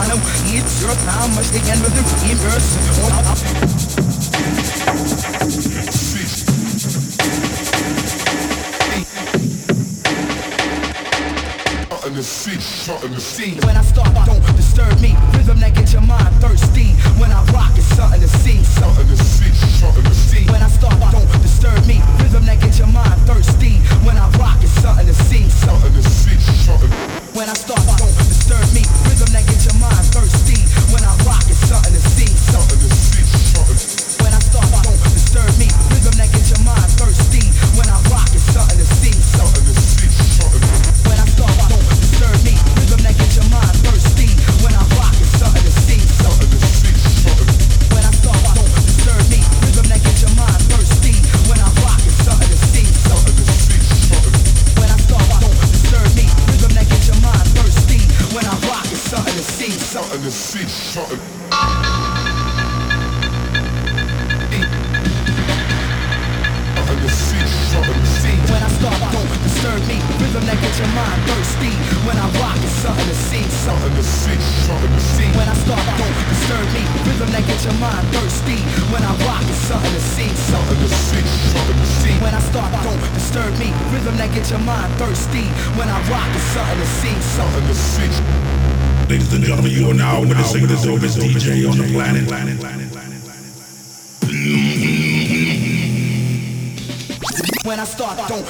I it's your time must be end with the reverse. in the sea, shot in the sea. When I start, don't disturb me. Rhythm that gets your mind thirsty. When I rock, it's something to see. Something to see, shot in the sea. When I start, don't disturb me. Rhythm that gets your mind thirsty. When I rock, it's something to see. Something to see, shot in When I start, don't disturb me. Rhythm that gets your mind thirsty. When I rock, it's something to see. Something to see.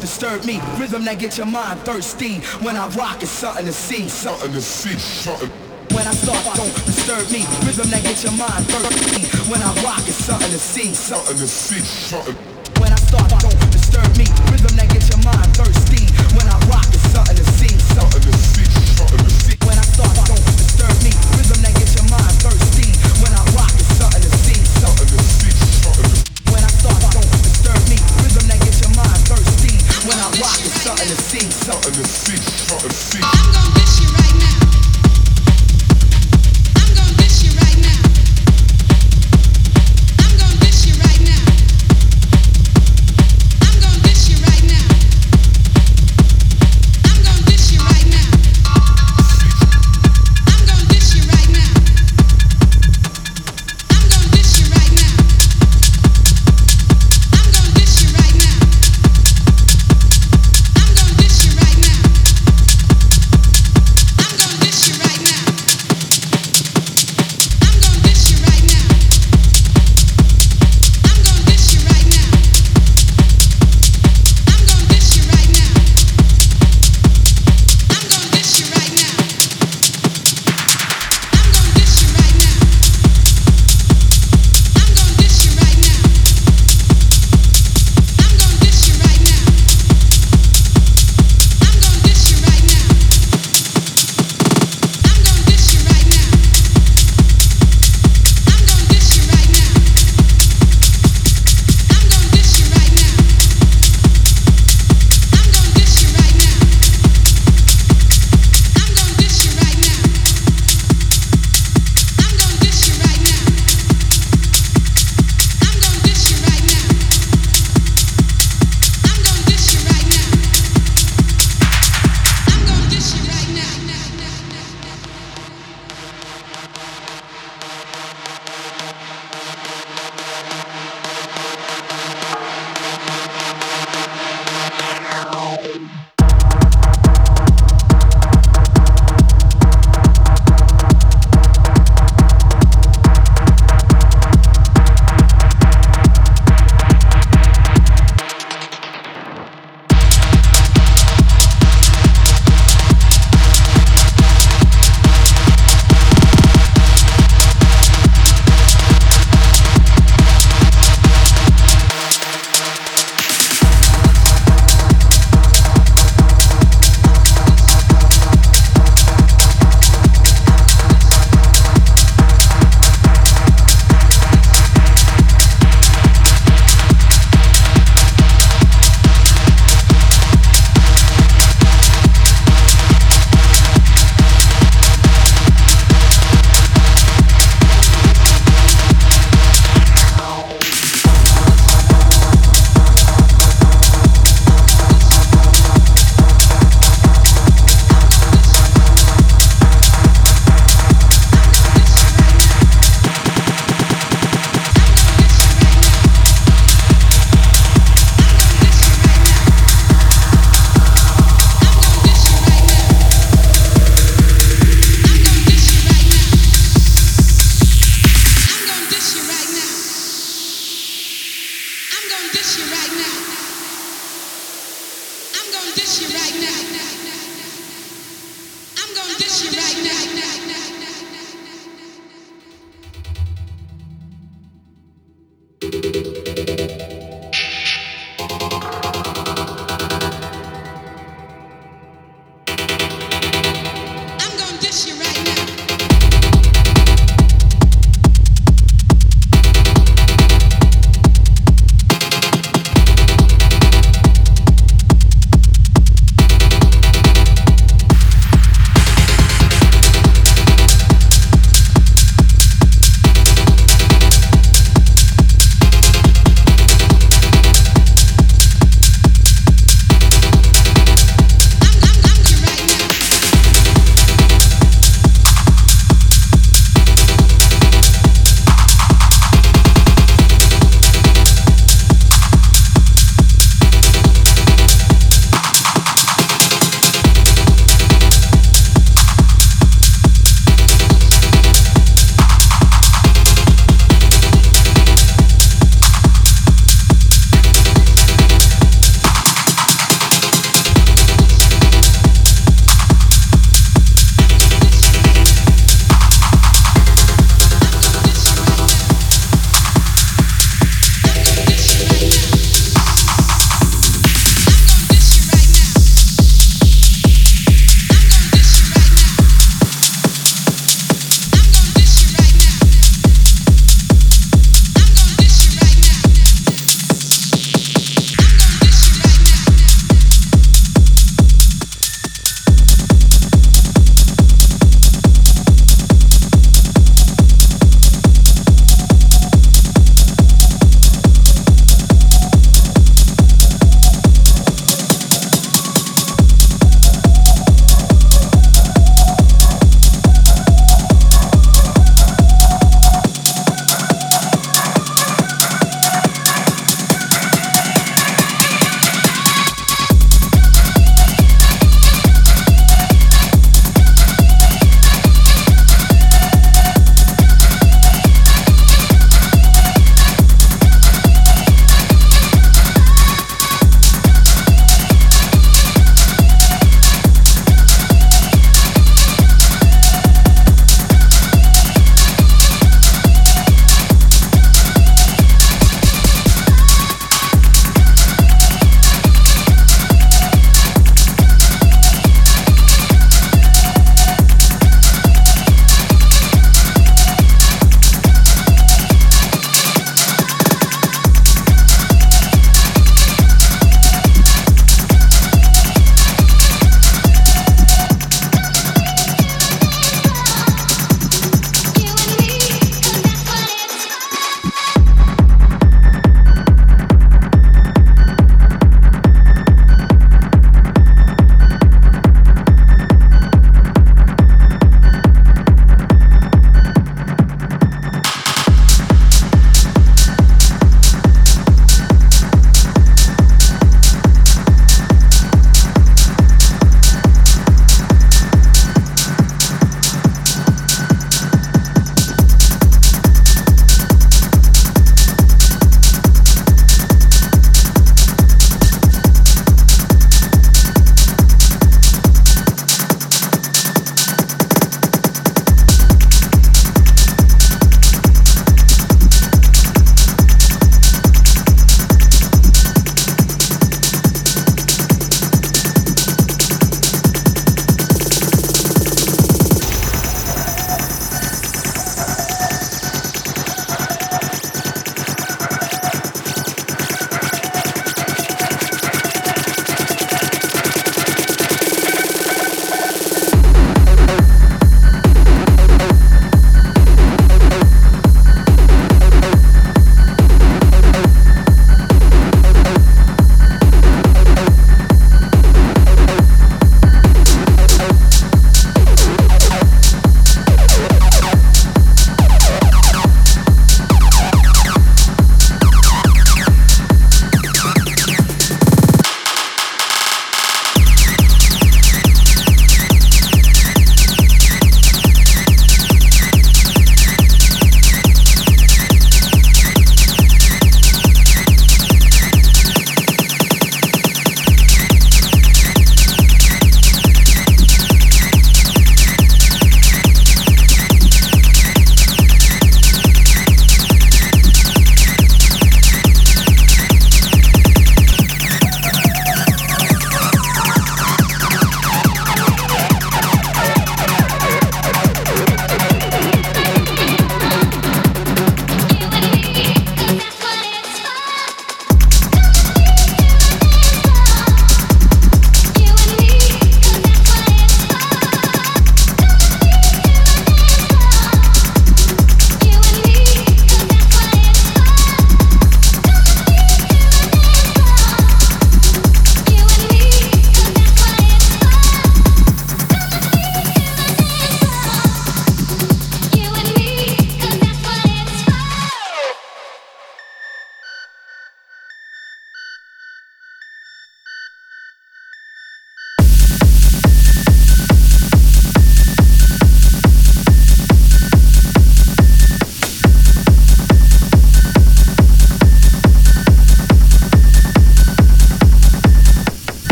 disturb me. Rhythm that get your mind thirsty. When I rock, it's something to see, something to see, something. When I start, don't disturb me. Rhythm that gets your mind thirsty. When I rock, it's something to see, something to see, something.